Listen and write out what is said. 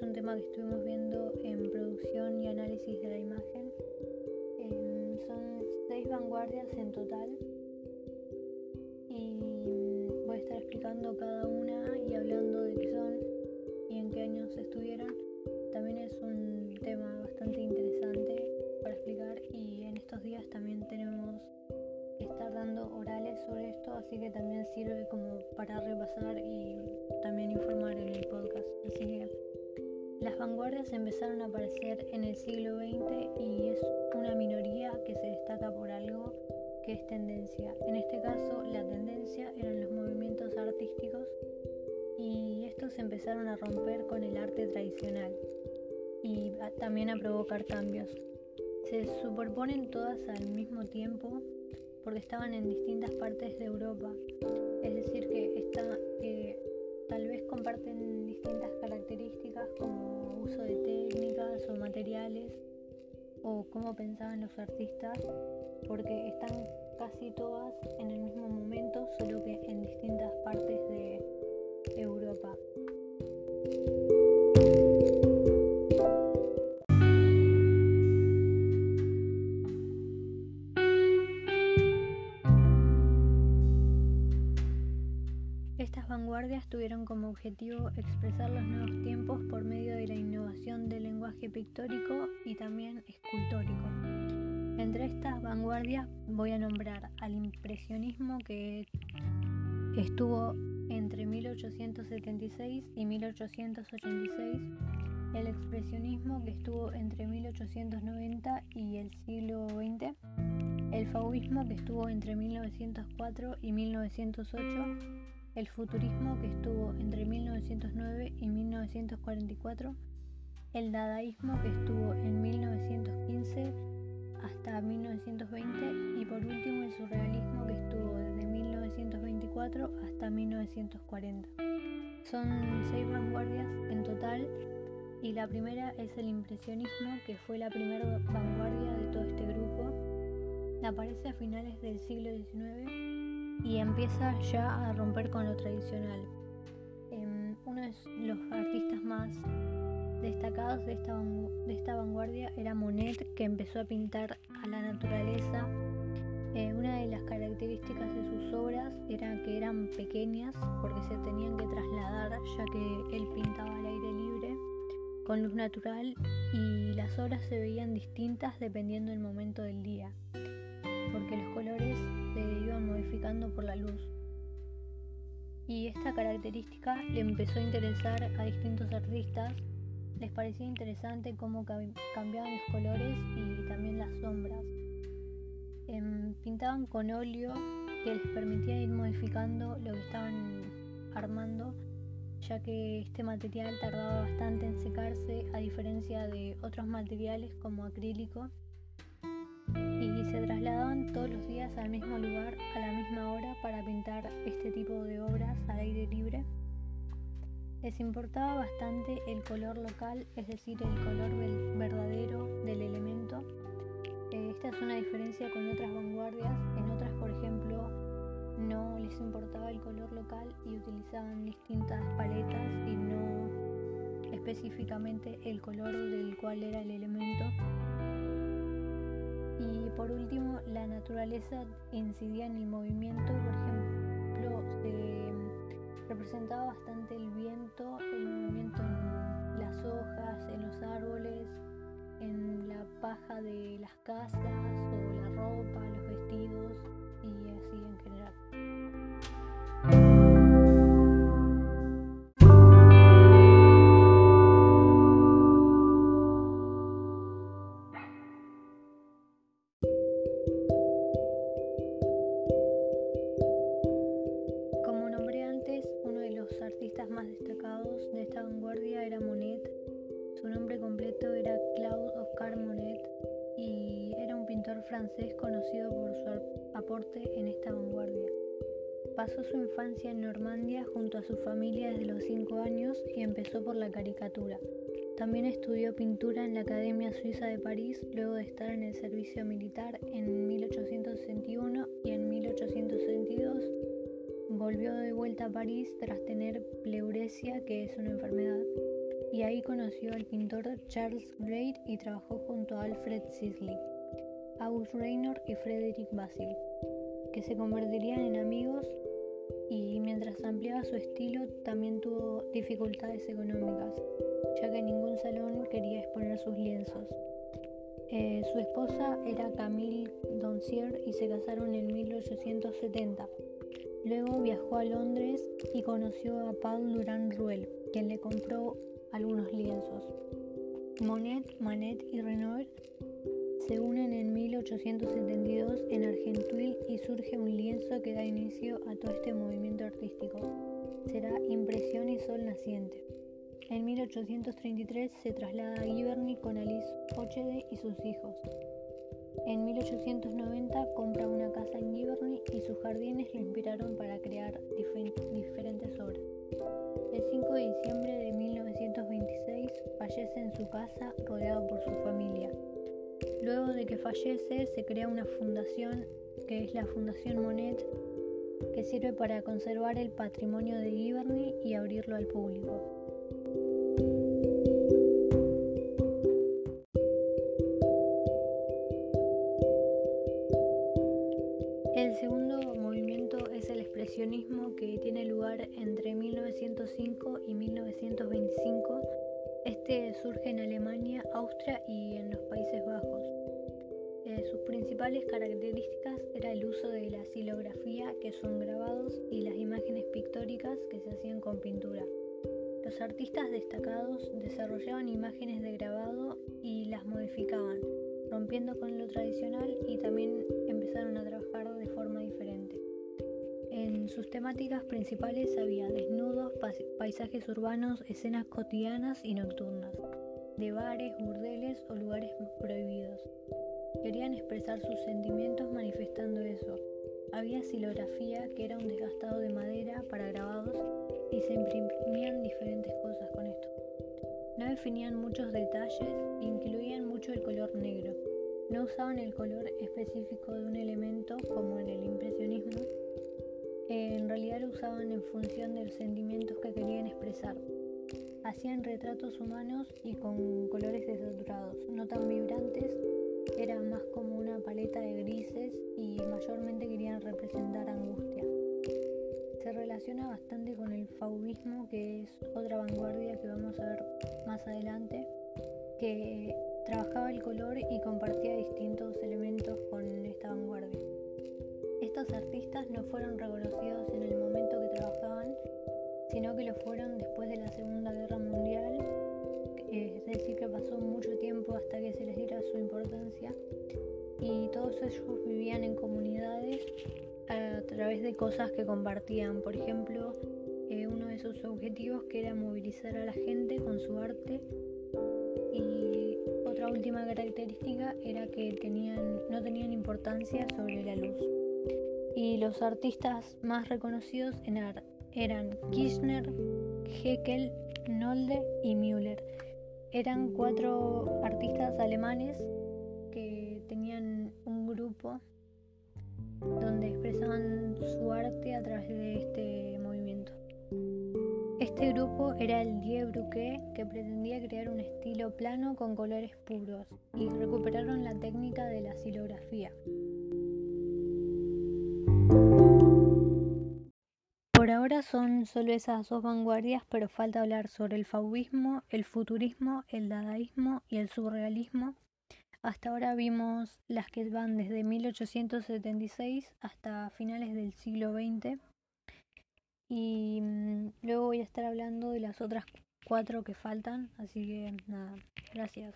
tema que estuvimos viendo en producción y análisis de la imagen. Em, son seis vanguardias en total y voy a estar explicando cada una y hablando de qué son y en qué años estuvieron. También es un tema bastante interesante para explicar y en estos días también tenemos que estar dando orales sobre esto, así que también sirve como para repasar y también informar en el podcast. Así las vanguardias empezaron a aparecer en el siglo XX y es una minoría que se destaca por algo que es tendencia. En este caso, la tendencia eran los movimientos artísticos y estos empezaron a romper con el arte tradicional y también a provocar cambios. Se superponen todas al mismo tiempo porque estaban en distintas partes de Europa. Es decir, que está, eh, tal vez comparten materiales o cómo pensaban los artistas, porque están casi todas en el mismo vanguardias tuvieron como objetivo expresar los nuevos tiempos por medio de la innovación del lenguaje pictórico y también escultórico. Entre estas vanguardias voy a nombrar al impresionismo que estuvo entre 1876 y 1886, el expresionismo que estuvo entre 1890 y el siglo XX, el fauvismo que estuvo entre 1904 y 1908, el futurismo que estuvo entre 1909 y 1944, el dadaísmo que estuvo en 1915 hasta 1920 y por último el surrealismo que estuvo desde 1924 hasta 1940. Son seis vanguardias en total y la primera es el impresionismo que fue la primera vanguardia de todo este grupo. Aparece a finales del siglo XIX y empieza ya a romper con lo tradicional. Em, uno de los artistas más destacados de esta, de esta vanguardia era Monet, que empezó a pintar a la naturaleza. Eh, una de las características de sus obras era que eran pequeñas porque se tenían que trasladar ya que él pintaba al aire libre con luz natural y las obras se veían distintas dependiendo del momento del día porque los colores se iban modificando por la luz. Y esta característica le empezó a interesar a distintos artistas. Les parecía interesante cómo cambiaban los colores y también las sombras. Em, pintaban con óleo que les permitía ir modificando lo que estaban armando, ya que este material tardaba bastante en secarse a diferencia de otros materiales como acrílico y se trasladaban todos los días al mismo lugar a la misma hora para pintar este tipo de obras al aire libre. Les importaba bastante el color local, es decir, el color verdadero del elemento. Eh, esta es una diferencia con otras vanguardias. En otras, por ejemplo, no les importaba el color local y utilizaban distintas paletas y no específicamente el color del cual era el elemento. Y por último, la naturaleza incidía en el movimiento, por ejemplo, se representaba bastante el viento, el movimiento en las hojas, en los árboles, en la paja de las casas o la ropa, los vestidos y así en general. Francés conocido por su aporte en esta vanguardia. Pasó su infancia en Normandía junto a su familia desde los 5 años y empezó por la caricatura. También estudió pintura en la Academia Suiza de París luego de estar en el servicio militar en 1861 y en 1862 volvió de vuelta a París tras tener pleuresia, que es una enfermedad. y ahí conoció al pintor Charles Gray y trabajó junto a Alfred Sisley, August Raynor y Frederick Basil, que se convertirían en amigos y mientras ampliaba su estilo también tuvo dificultades económicas, ya que ningún salón quería exponer sus lienzos. Eh, su esposa era Camille Doncier y se casaron en 1870. Luego viajó a Londres y conoció a Paul Durand Ruel, quien le compró algunos lienzos. Monet, Manet y Renoir se unen en 1872 en Argentuil y surge un lienzo que da inicio a todo este movimiento artístico. Será Impresión y Sol Naciente. En 1833 se traslada a Giverny con Alice Ochede y sus hijos. En 1890 compra una casa en Giverny y sus jardines lo inspiraron para crear diferentes obras. El 5 de diciembre de 1926 fallece en su casa rodeado por su familia. Luego de que fallece se crea una fundación que es la Fundación Monet que sirve para conservar el patrimonio de Giverny y abrirlo al público. El segundo movimiento es el expresionismo que tiene lugar entre 1905 y 1925. Este surge en Alemania, Austria y en los Países Bajos. Principales características era el uso de la silografía, que son grabados, y las imágenes pictóricas que se hacían con pintura. Los artistas destacados desarrollaban imágenes de grabado y las modificaban, rompiendo con lo tradicional y también empezaron a trabajar de forma diferente. En sus temáticas principales había desnudos, paisajes urbanos, escenas cotidianas y nocturnas, de bares, burdeles o lugares prohibidos. Querían expresar sus sentimientos manifestando eso. Había silografía, que era un desgastado de madera para grabados, y se imprimían diferentes cosas con esto. No definían muchos detalles incluían mucho el color negro. No usaban el color específico de un elemento como en el impresionismo. En realidad lo usaban en función de los sentimientos que querían expresar. Hacían retratos humanos y con colores que es otra vanguardia que vamos a ver más adelante, que trabajaba el color y compartía distintos elementos con esta vanguardia. Estos artistas no fueron reconocidos en el momento que trabajaban, sino que lo fueron después de la Segunda Guerra Mundial, es decir, que pasó mucho tiempo hasta que se les diera su importancia y todos ellos vivían en comunidades a través de cosas que compartían. Por ejemplo, eh, uno de sus objetivos que era movilizar a la gente con su arte y otra última característica era que tenían, no tenían importancia sobre la luz. Y los artistas más reconocidos eran Kirchner, Heckel, Nolde y Müller. Eran cuatro artistas alemanes que tenían un grupo donde expresaban su arte a través de este. Este grupo era el Die que pretendía crear un estilo plano con colores puros, y recuperaron la técnica de la silografía. Por ahora son solo esas dos vanguardias, pero falta hablar sobre el fauvismo, el futurismo, el dadaísmo y el surrealismo, hasta ahora vimos las que van desde 1876 hasta finales del siglo XX y mm, luego voy a estar hablando de las otras cuatro que faltan, así que nada, gracias.